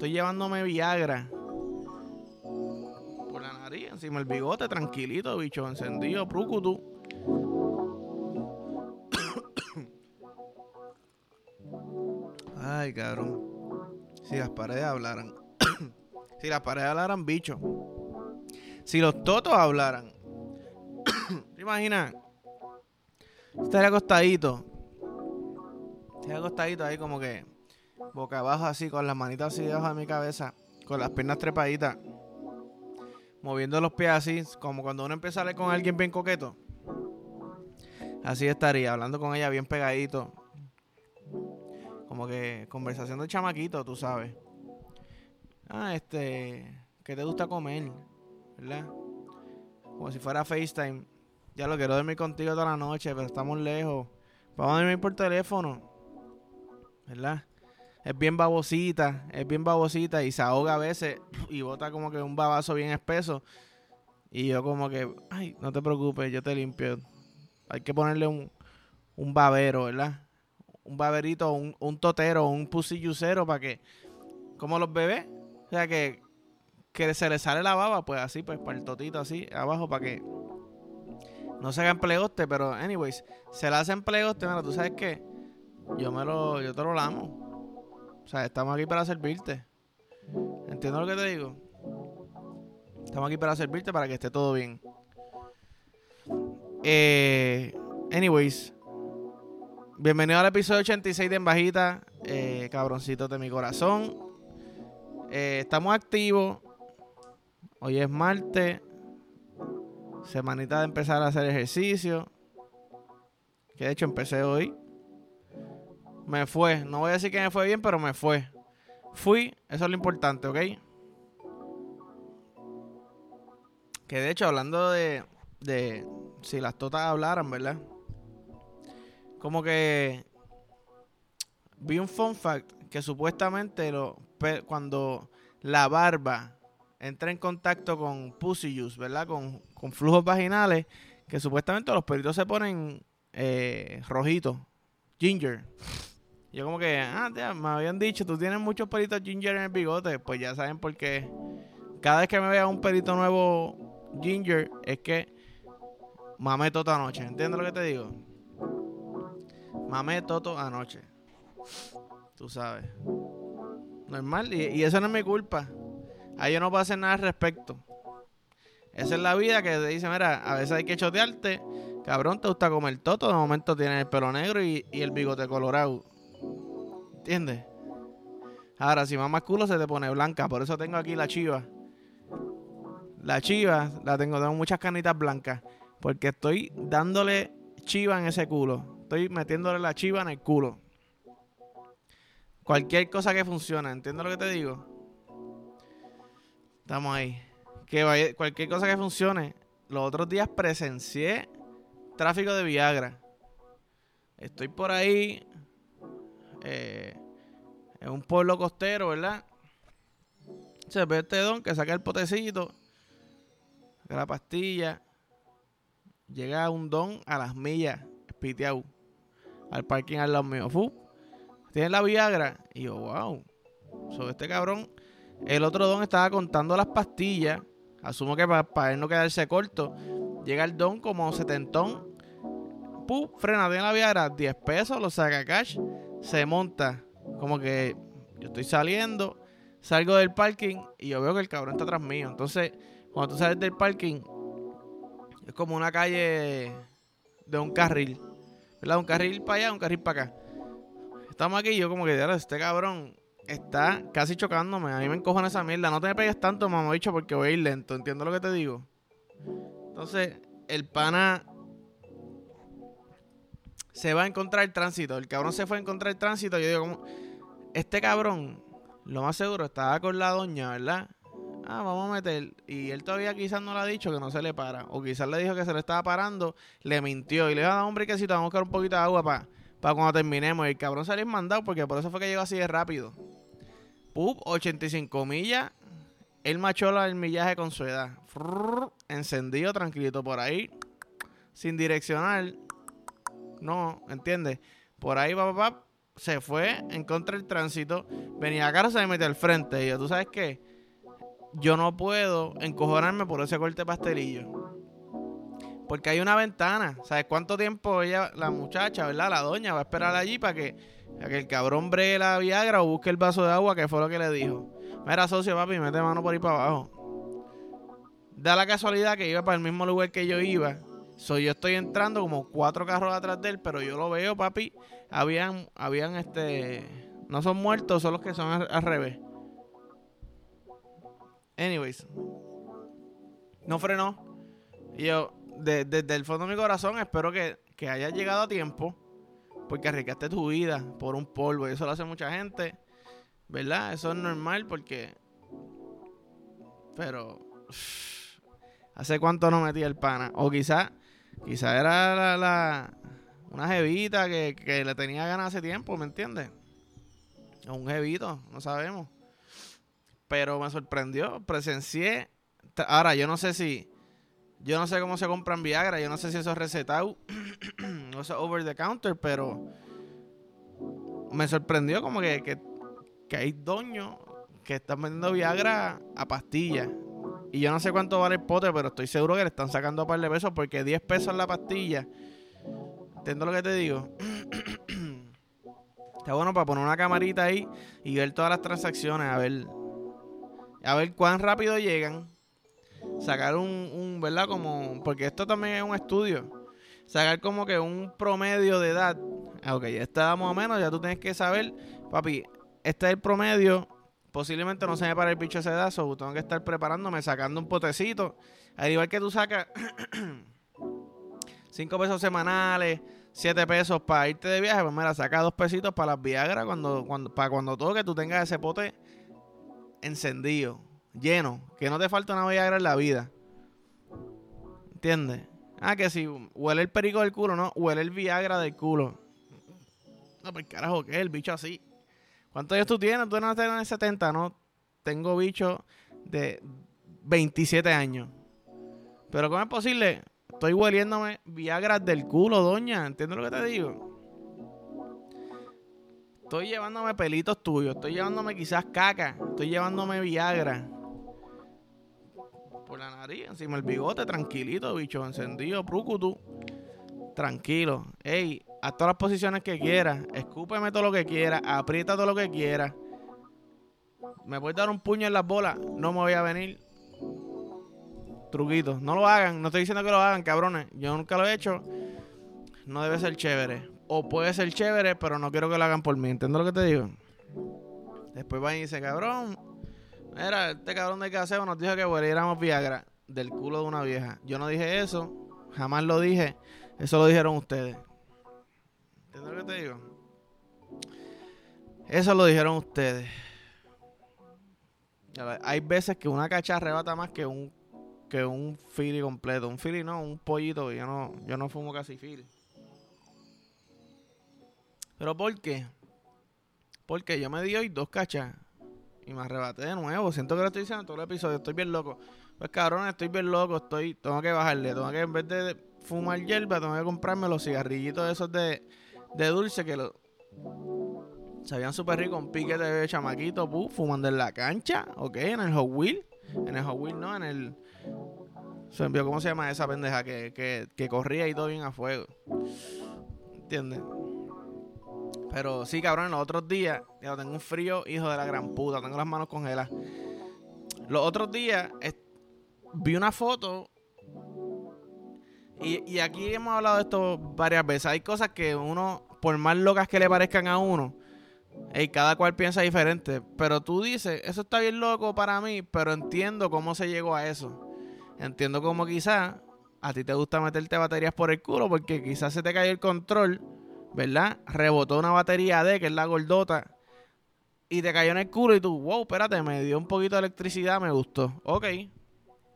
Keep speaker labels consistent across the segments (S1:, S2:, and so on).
S1: Estoy llevándome Viagra. Por la nariz, encima el bigote, tranquilito, bicho, encendido, prucutu. Ay, cabrón. Si las paredes hablaran. si las paredes hablaran, bicho. Si los totos hablaran. ¿Te imaginas? Estaría acostadito. Estaría acostadito ahí como que boca abajo así, con las manitas así debajo de mi cabeza, con las piernas trepaditas, moviendo los pies así, como cuando uno empieza a hablar con alguien bien coqueto. Así estaría, hablando con ella bien pegadito. Como que conversación de chamaquito, tú sabes. Ah, este, ¿qué te gusta comer? ¿Verdad? Como si fuera FaceTime. Ya lo quiero dormir contigo toda la noche, pero estamos lejos. Vamos a dormir por teléfono. ¿Verdad? Es bien babosita, es bien babosita y se ahoga a veces y bota como que un babazo bien espeso. Y yo como que, ay, no te preocupes, yo te limpio. Hay que ponerle un, un babero, ¿verdad? Un baberito, un, un totero, un pusillucero para que, como los bebés, o sea que, que se le sale la baba, pues así, pues para el totito así, abajo, para que no se haga plegoste, pero anyways, se le hacen plegoste, mira, tú sabes que yo me lo, yo te lo lamo. O sea, estamos aquí para servirte. ¿Entiendes lo que te digo? Estamos aquí para servirte para que esté todo bien. Eh, anyways, bienvenido al episodio 86 de En Bajita, eh, cabroncitos de mi corazón. Eh, estamos activos. Hoy es martes. Semanita de empezar a hacer ejercicio. Que de hecho empecé hoy. Me fue. No voy a decir que me fue bien, pero me fue. Fui. Eso es lo importante, ¿ok? Que de hecho, hablando de, de si las totas hablaran, ¿verdad? Como que vi un fun fact que supuestamente lo, cuando la barba entra en contacto con pussy juice, ¿verdad? Con, con flujos vaginales, que supuestamente los peritos se ponen eh, rojitos, ginger. Yo como que, ah, tía, me habían dicho, tú tienes muchos peritos ginger en el bigote, pues ya saben por qué. Cada vez que me vea un perito nuevo ginger, es que mamé toto anoche, ¿entiendes lo que te digo? Mamé toto anoche. Tú sabes. Normal, y, y eso no es mi culpa. Ahí yo no puedo hacer nada al respecto. Esa es la vida que te dice, mira, a veces hay que chotearte. Cabrón, te gusta comer toto. De momento tienes el pelo negro y, y el bigote colorado. ¿Entiendes? Ahora, si mamas culo, se te pone blanca. Por eso tengo aquí la chiva. La chiva, la tengo, tengo muchas canitas blancas. Porque estoy dándole chiva en ese culo. Estoy metiéndole la chiva en el culo. Cualquier cosa que funcione, ¿entiendes lo que te digo? Estamos ahí. Que cualquier cosa que funcione. Los otros días presencié tráfico de Viagra. Estoy por ahí. Eh, en un pueblo costero, ¿verdad? Se ve este don que saca el potecito. Saca la pastilla. Llega un don a las millas. Espiteado. Al parking al lado mío. Fu. Tiene la Viagra. Y yo, wow. Sobre este cabrón el otro don estaba contando las pastillas. Asumo que para, él no quedarse corto. Llega el don como setentón. Pum, frena, tiene la viara, 10 pesos, lo saca cash. Se monta. Como que yo estoy saliendo. Salgo del parking y yo veo que el cabrón está atrás mío. Entonces, cuando tú sales del parking, es como una calle de un carril. ¿Verdad? Un carril para allá, un carril para acá. Estamos aquí y yo como que, este cabrón está casi chocándome. A mí me encojan esa mierda. No te me pegues tanto, mamá dicho, porque voy a ir lento. ¿Entiendo lo que te digo? Entonces, el pana se va a encontrar el tránsito. El cabrón se fue a encontrar el tránsito. Yo digo, como, este cabrón, lo más seguro, estaba con la doña, ¿verdad? Ah, vamos a meter. Y él todavía quizás no le ha dicho que no se le para. O quizás le dijo que se le estaba parando. Le mintió. Y le dijo, ah, hombre, que si vamos a buscar un poquito de agua para para cuando terminemos. El cabrón salió mandado porque por eso fue que llegó así de rápido. Pup, 85 millas. Él machó el millaje con su edad. encendido, tranquilito por ahí. Sin direccional. No, ¿entiendes? Por ahí va, se fue en contra del tránsito, venía a casa y se me metió al frente. Y yo, ¿tú sabes qué? Yo no puedo encojonarme por ese corte pastelillo. Porque hay una ventana. ¿Sabes cuánto tiempo ella, la muchacha, ¿verdad? La doña va a esperar allí para que, que el cabrón bregue la Viagra o busque el vaso de agua, que fue lo que le dijo. Mira, socio, papi, mete mano por ahí para abajo. Da la casualidad que iba para el mismo lugar que yo iba. So, yo estoy entrando como cuatro carros atrás de él, pero yo lo veo, papi. Habían, habían este. No son muertos, son los que son al, revés. Anyways. No frenó. Y yo, desde el fondo de mi corazón, espero que, que hayas llegado a tiempo. Porque arriesgaste tu vida por un polvo. Y eso lo hace mucha gente. ¿Verdad? Eso es normal porque. Pero. ¿Hace cuánto no metí el pana? O quizá. Quizá era la, una jevita que, que, le tenía ganas hace tiempo, ¿me entiendes? O un jevito, no sabemos. Pero me sorprendió. Presencié. Ahora, yo no sé si. Yo no sé cómo se compran Viagra. Yo no sé si eso es recetado. o sea, over the counter, pero. Me sorprendió como que, que que hay doños que están vendiendo Viagra a pastillas. Y yo no sé cuánto vale el pote, pero estoy seguro que le están sacando un par de pesos porque 10 pesos la pastilla. ¿Entiendes lo que te digo? Está bueno para poner una camarita ahí y ver todas las transacciones, a ver a ver cuán rápido llegan. Sacar un, un, ¿verdad? Como, porque esto también es un estudio. Sacar como que un promedio de edad. Ah, ok, ya está más o menos, ya tú tienes que saber, papi, este es el promedio. Posiblemente no se me para el bicho ese dazo. Tengo que estar preparándome, sacando un potecito. Al igual que tú sacas 5 pesos semanales, 7 pesos para irte de viaje, pues mira, saca 2 pesitos para las Viagra cuando, cuando, para cuando toque tú tengas ese pote encendido, lleno, que no te falta una Viagra en la vida. ¿Entiendes? Ah, que si huele el perico del culo, no, huele el Viagra del culo. No, pues carajo, ¿qué el bicho así? ¿Cuántos años tú tienes? Tú no tienes 70, ¿no? Tengo bicho de 27 años. Pero ¿cómo es posible? Estoy hueliéndome Viagra del culo, doña. ¿Entiendes lo que te digo? Estoy llevándome pelitos tuyos. Estoy llevándome quizás caca. Estoy llevándome Viagra. Por la nariz, encima el bigote, tranquilito, bicho. Encendido, tú. Tranquilo. Ey, a todas las posiciones que quieras, escúpeme todo lo que quieras, aprieta todo lo que quieras. Me puedes dar un puño en las bolas, no me voy a venir. Truquito, no lo hagan, no estoy diciendo que lo hagan, cabrones. Yo nunca lo he hecho. No debe ser chévere. O puede ser chévere, pero no quiero que lo hagan por mí. ¿Entiendes lo que te digo? Después va y dice, cabrón. Mira, este cabrón de caseo nos dijo que hueliéramos Viagra del culo de una vieja. Yo no dije eso. Jamás lo dije. Eso lo dijeron ustedes. ¿Entiendes lo que te digo? Eso lo dijeron ustedes. Hay veces que una cacha arrebata más que un que un fili completo. Un fili no, un pollito. Yo no, yo no fumo casi fili. ¿Pero por qué? Porque yo me di hoy dos cachas y me arrebaté de nuevo. Siento que lo estoy diciendo en todo el episodio. Estoy bien loco. Pues cabrón, estoy bien loco. Estoy, tengo que bajarle. Tengo que en vez de fumar hierba, tengo que comprarme los cigarrillitos esos de de dulce que lo sabían súper rico, un pique de chamaquito, fumando en la cancha, ok, en el Hot Wheel, en el Hot Wheel no, en el se envió, ¿cómo se llama esa pendeja que, que, que corría y todo bien a fuego? ¿Entiendes? Pero sí, cabrón, los otros días, ya tengo un frío, hijo de la gran puta, tengo las manos congeladas. Los otros días vi una foto y, aquí hemos hablado de esto varias veces. Hay cosas que uno, por más locas que le parezcan a uno, y cada cual piensa diferente. Pero tú dices, eso está bien loco para mí, pero entiendo cómo se llegó a eso. Entiendo cómo quizás a ti te gusta meterte baterías por el culo porque quizás se te cayó el control, ¿verdad? Rebotó una batería D, que es la gordota, y te cayó en el culo y tú, wow, espérate, me dio un poquito de electricidad, me gustó. Ok,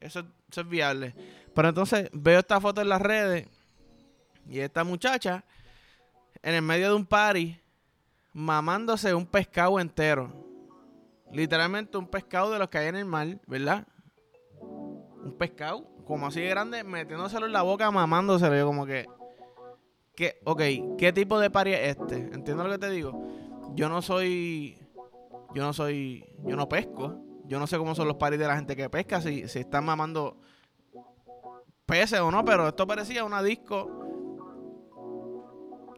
S1: eso, eso es viable. Pero entonces veo esta foto en las redes y esta muchacha en el medio de un party mamándose un pescado entero. Literalmente un pescado de los que hay en el mar, ¿verdad? Un pescado como así de grande, metiéndoselo en la boca, mamándoselo. Yo como que, ¿qué, ok, ¿qué tipo de party es este? ¿Entiendes lo que te digo? Yo no soy, yo no soy, yo no pesco. Yo no sé cómo son los paris de la gente que pesca, si, si están mamando peces o no, pero esto parecía una disco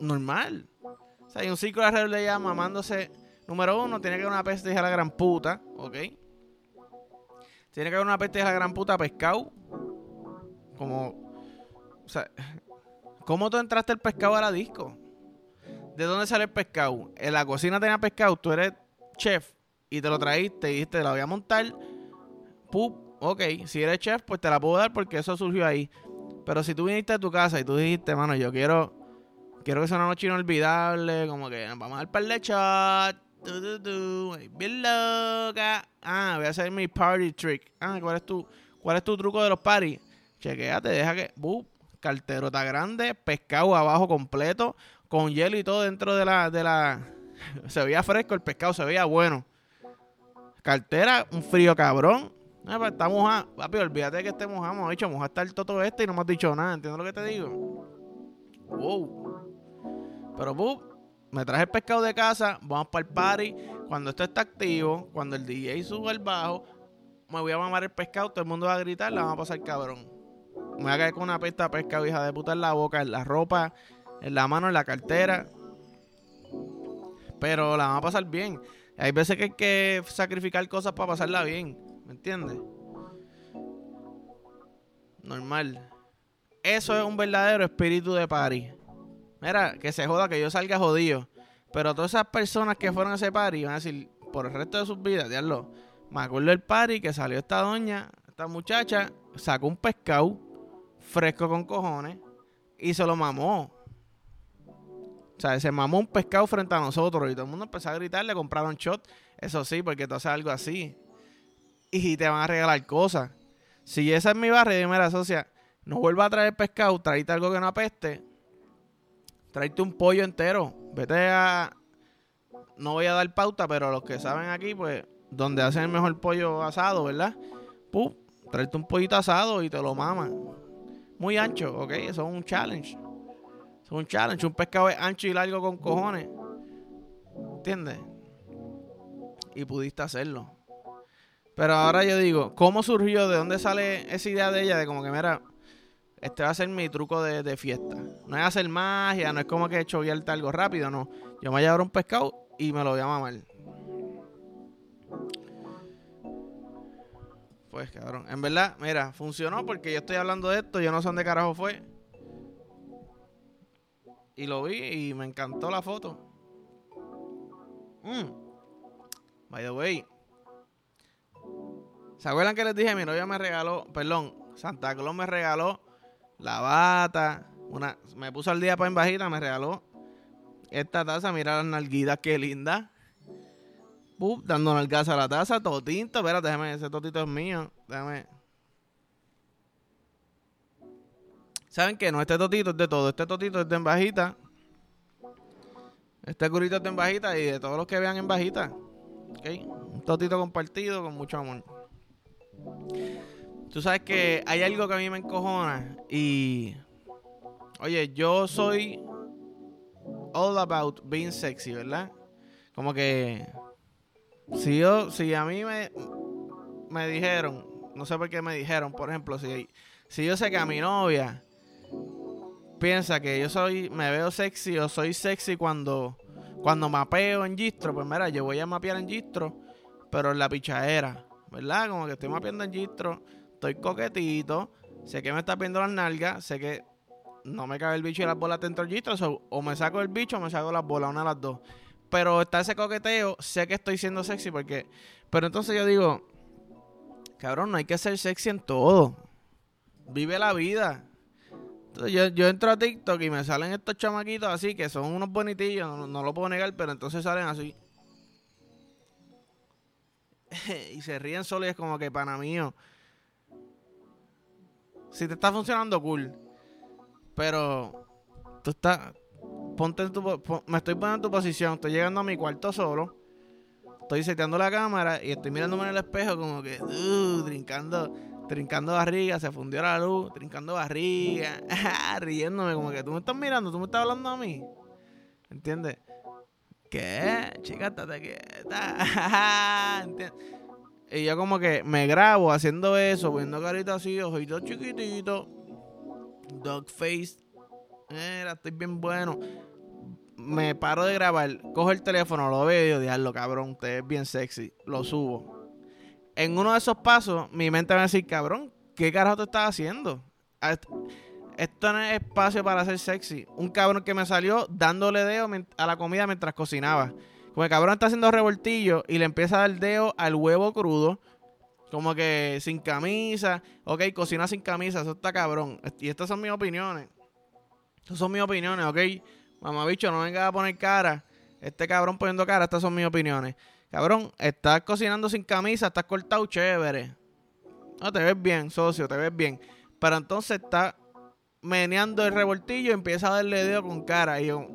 S1: normal. O sea, hay un ciclo alrededor de ella mamándose. Número uno, tiene que haber una peste de la gran puta, ¿ok? Tiene que haber una peste de la gran puta pescado. Como. O sea, ¿cómo tú entraste el pescado a la disco? ¿De dónde sale el pescado? En la cocina tenía pescado, tú eres chef y te lo traíste y dijiste, te la voy a montar. Pup, ok, si eres chef, pues te la puedo dar porque eso surgió ahí. Pero si tú viniste a tu casa y tú dijiste, mano, yo quiero quiero que sea una noche inolvidable, como que nos vamos a dar par de chat, bien loca. Ah, voy a hacer mi party trick. Ah, ¿cuál es tu, cuál es tu truco de los parties? Chequéate, deja que, buh, carterota grande, pescado abajo completo, con hielo y todo dentro de la, de la, se veía fresco el pescado, se veía bueno. Cartera, un frío cabrón. Ah, pues está mojado. Papi, olvídate que esté mojado. Hemos dicho, moja está el toto este y no hemos dicho nada. ¿Entiendes lo que te digo? Wow. Pero, buh, me traje el pescado de casa. Vamos para el party. Cuando esto está activo, cuando el DJ suba el bajo, me voy a mamar el pescado. Todo el mundo va a gritar. La vamos a pasar cabrón. Me voy a caer con una pesta de pescado, hija de puta, en la boca, en la ropa, en la mano, en la cartera. Pero la vamos a pasar bien. Hay veces que hay que sacrificar cosas para pasarla bien. ¿Me entiendes? Normal. Eso es un verdadero espíritu de party. Mira, que se joda que yo salga jodido. Pero todas esas personas que fueron a ese party van a decir, por el resto de sus vidas, diablo. Me acuerdo del party que salió esta doña, esta muchacha, sacó un pescado fresco con cojones y se lo mamó. O sea, se mamó un pescado frente a nosotros y todo el mundo empezó a gritar, le compraron shot. Eso sí, porque tú haces algo así. Y te van a regalar cosas. Si esa es mi barrio, dime la socia, no vuelva a traer pescado, tráete algo que no apeste. Tráete un pollo entero. Vete a. No voy a dar pauta, pero los que saben aquí, pues, donde hacen el mejor pollo asado, ¿verdad? Pum, tráete un pollito asado y te lo maman. Muy ancho, ¿ok? Eso es un challenge un challenge. Un pescado es ancho y largo con cojones. ¿Entiendes? Y pudiste hacerlo. Pero ahora yo digo, ¿cómo surgió? ¿De dónde sale esa idea de ella? De como que, mira, este va a ser mi truco de, fiesta. No es hacer magia, no es como que choviarte algo rápido, no. Yo me voy a llevar un pescado y me lo voy a mamar. Pues cabrón, en verdad, mira, funcionó porque yo estoy hablando de esto, yo no sé dónde carajo fue. Y lo vi y me encantó la foto. Mm. By the way. ¿Se acuerdan que les dije? Mi novia me regaló, perdón, Santa Claus me regaló la bata. Una, me puso al día para en bajita, me regaló esta taza. Mira las nalguitas, qué linda. Pup, dando nalgas a la taza, totito. Espérate, déjame, ese totito es mío. Déjame. ¿Saben qué? No, este totito es de todo. Este totito es de en bajita. Este curito es de en bajita y de todos los que vean en bajita. Un totito compartido con mucho amor. Tú sabes que hay algo que a mí me encojona y... Oye, yo soy all about being sexy, ¿verdad? Como que... Si yo, si a mí me, me dijeron, no sé por qué me dijeron, por ejemplo, si, si yo sé que a mi novia piensa que yo soy, me veo sexy o soy sexy cuando, cuando mapeo en Gistro, pues mira, yo voy a mapear en Gistro, pero en la pichadera, ¿verdad? Como que estoy mapeando en Gistro, estoy coquetito, sé que me está viendo las nalgas, sé que no me cabe el bicho y las bolas dentro del Gistro, o me saco el bicho o me saco las bolas, una de las dos. Pero está ese coqueteo, sé que estoy siendo sexy porque... Pero entonces yo digo, cabrón, no hay que ser sexy en todo. Vive la vida yo, entro a TikTok y me salen estos chamaquitos así, que son unos bonitillos, no, lo puedo negar, pero entonces salen así. y se ríen solo y es como que, pana mío. Si te está funcionando, cool. Pero tú estás. Ponte en tu. me estoy poniendo en tu posición. Estoy llegando a mi cuarto solo. Estoy seteando la cámara y estoy mirándome en el espejo como que. Uh, brincando trincando barriga, se fundió la luz, trincando barriga, riéndome como que tú me estás mirando, tú me estás hablando a mí. ¿Entiendes? ¿Qué? Chica, estate quieta. Y yo como que me grabo haciendo eso, viendo caritas así, ojitos chiquititos, dog face. Mira, estoy bien bueno. Me paro de grabar, cojo el teléfono, lo veo y digo, cabrón, usted es bien sexy. Lo subo. En uno de esos pasos, mi mente va a decir, cabrón, ¿qué carajo te estás haciendo? Esto no es espacio para ser sexy. Un cabrón que me salió dándole dedo a la comida mientras cocinaba. Como el cabrón está haciendo revoltillo y le empieza a dar dedo al huevo crudo. Como que sin camisa. Ok, cocina sin camisa. Eso está cabrón. Y estas son mis opiniones. Estas son mis opiniones, ok. Mamá bicho, no venga a poner cara. Este cabrón poniendo cara. Estas son mis opiniones. Cabrón, estás cocinando sin camisa. Estás cortado chévere. No, te ves bien, socio. Te ves bien. Pero entonces está meneando el revoltillo y empieza a darle dedo con cara. Y yo,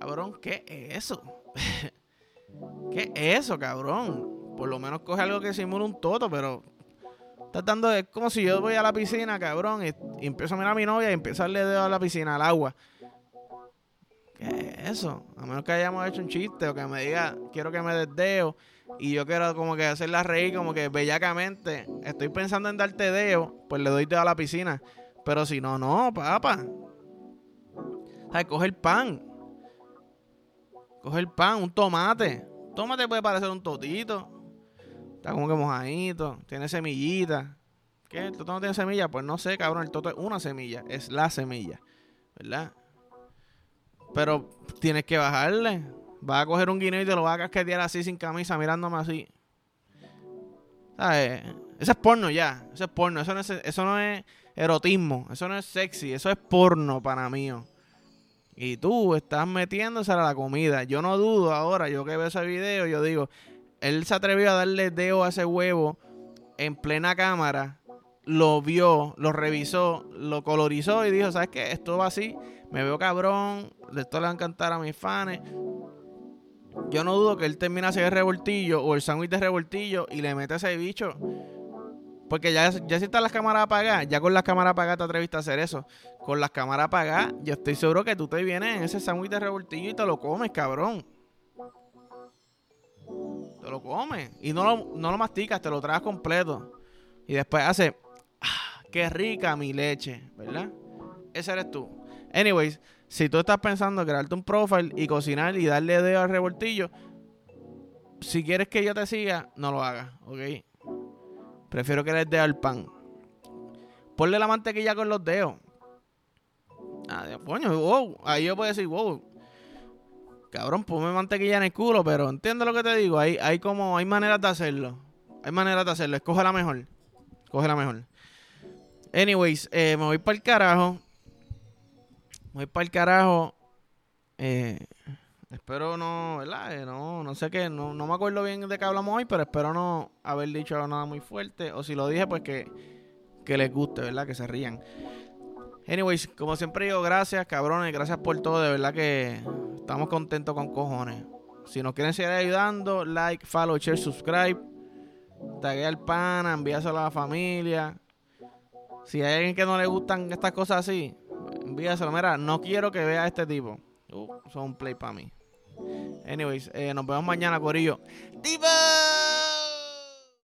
S1: cabrón, ¿qué es eso? ¿Qué es eso, cabrón? Por lo menos coge algo que simule un toto, pero estás dando, es como si yo voy a la piscina, cabrón, y, empiezo a mirar a mi novia y empiezo a darle dedo a la piscina, al agua. ¿Qué es eso? A menos que hayamos hecho un chiste o que me diga, quiero que me des dedo y yo quiero como que hacerla reír como que bellacamente. Estoy pensando en darte dedo, pues le doy dedo a la piscina. Pero si no, no, papá. O coge el pan. Coge el pan, un tomate. Tomate puede parecer un totito. Está como que mojadito. Tiene semillita. ¿Qué? ¿El toto no tiene semilla? Pues no sé, cabrón. El toto es una semilla. Es la semilla. ¿Verdad? Pero tienes que bajarle. Vas a coger un guineo y te lo vas a casquetear así sin camisa, mirándome así. ¿Sabes? Eso es porno ya. Eso es porno. Eso no es, erotismo. Eso no es sexy. Eso es porno para mí. Y tú estás metiéndose a la comida. Yo no dudo ahora, yo que veo ese video, yo digo, él se atrevió a darle dedo a ese huevo en plena cámara, lo vio, lo revisó, lo colorizó y dijo, ¿sabes qué? Esto va así, me veo cabrón, esto le va a encantar a mis fans. Yo no dudo que él termine ese revoltillo o el sándwich de revoltillo y le mete ese bicho porque ya, ya si están las cámaras apagadas, ya con las cámaras apagadas te atreviste a hacer eso. Con las cámaras apagadas, yo estoy seguro que tú te vienes en ese sándwich de revoltillo y te lo comes, cabrón. Te lo comes. Y no lo, no lo masticas, te lo traes completo. Y después hace, qué rica mi leche, ¿verdad? Ese eres tú. Anyways, si tú estás pensando crearte un profile y cocinar y darle dedo al revoltillo, si quieres que yo te siga, no lo hagas, ¿ok? Prefiero que les dé al pan. Ponle la mantequilla con los dedos. Ah, coño, wow. Ahí yo puedo decir, wow. Cabrón, ponme mantequilla en el culo, pero entiendo lo que te digo. Hay, hay como, hay maneras de hacerlo. Hay maneras de hacerlo. Escoge la mejor. Escoge la mejor. Anyways, eh, me voy para el carajo. Me voy para el carajo. Eh, Espero no, ¿verdad? Eh, no, no sé qué, no, no me acuerdo bien de qué hablamos hoy, pero espero no haber dicho nada muy fuerte. O si lo dije, pues que, que les guste, ¿verdad? Que se rían. Anyways, como siempre digo, gracias, cabrones, gracias por todo, de verdad que estamos contentos con cojones. Si nos quieren seguir ayudando, like, follow, share, subscribe. Tague al pana, envíaselo a la familia. Si hay alguien que no le gustan estas cosas así, envíaselo. Mira, no quiero que vea a este tipo. Uh, son un play para mí. Anyways, eh, nos vemos mañana, Corillo. ¡Diva!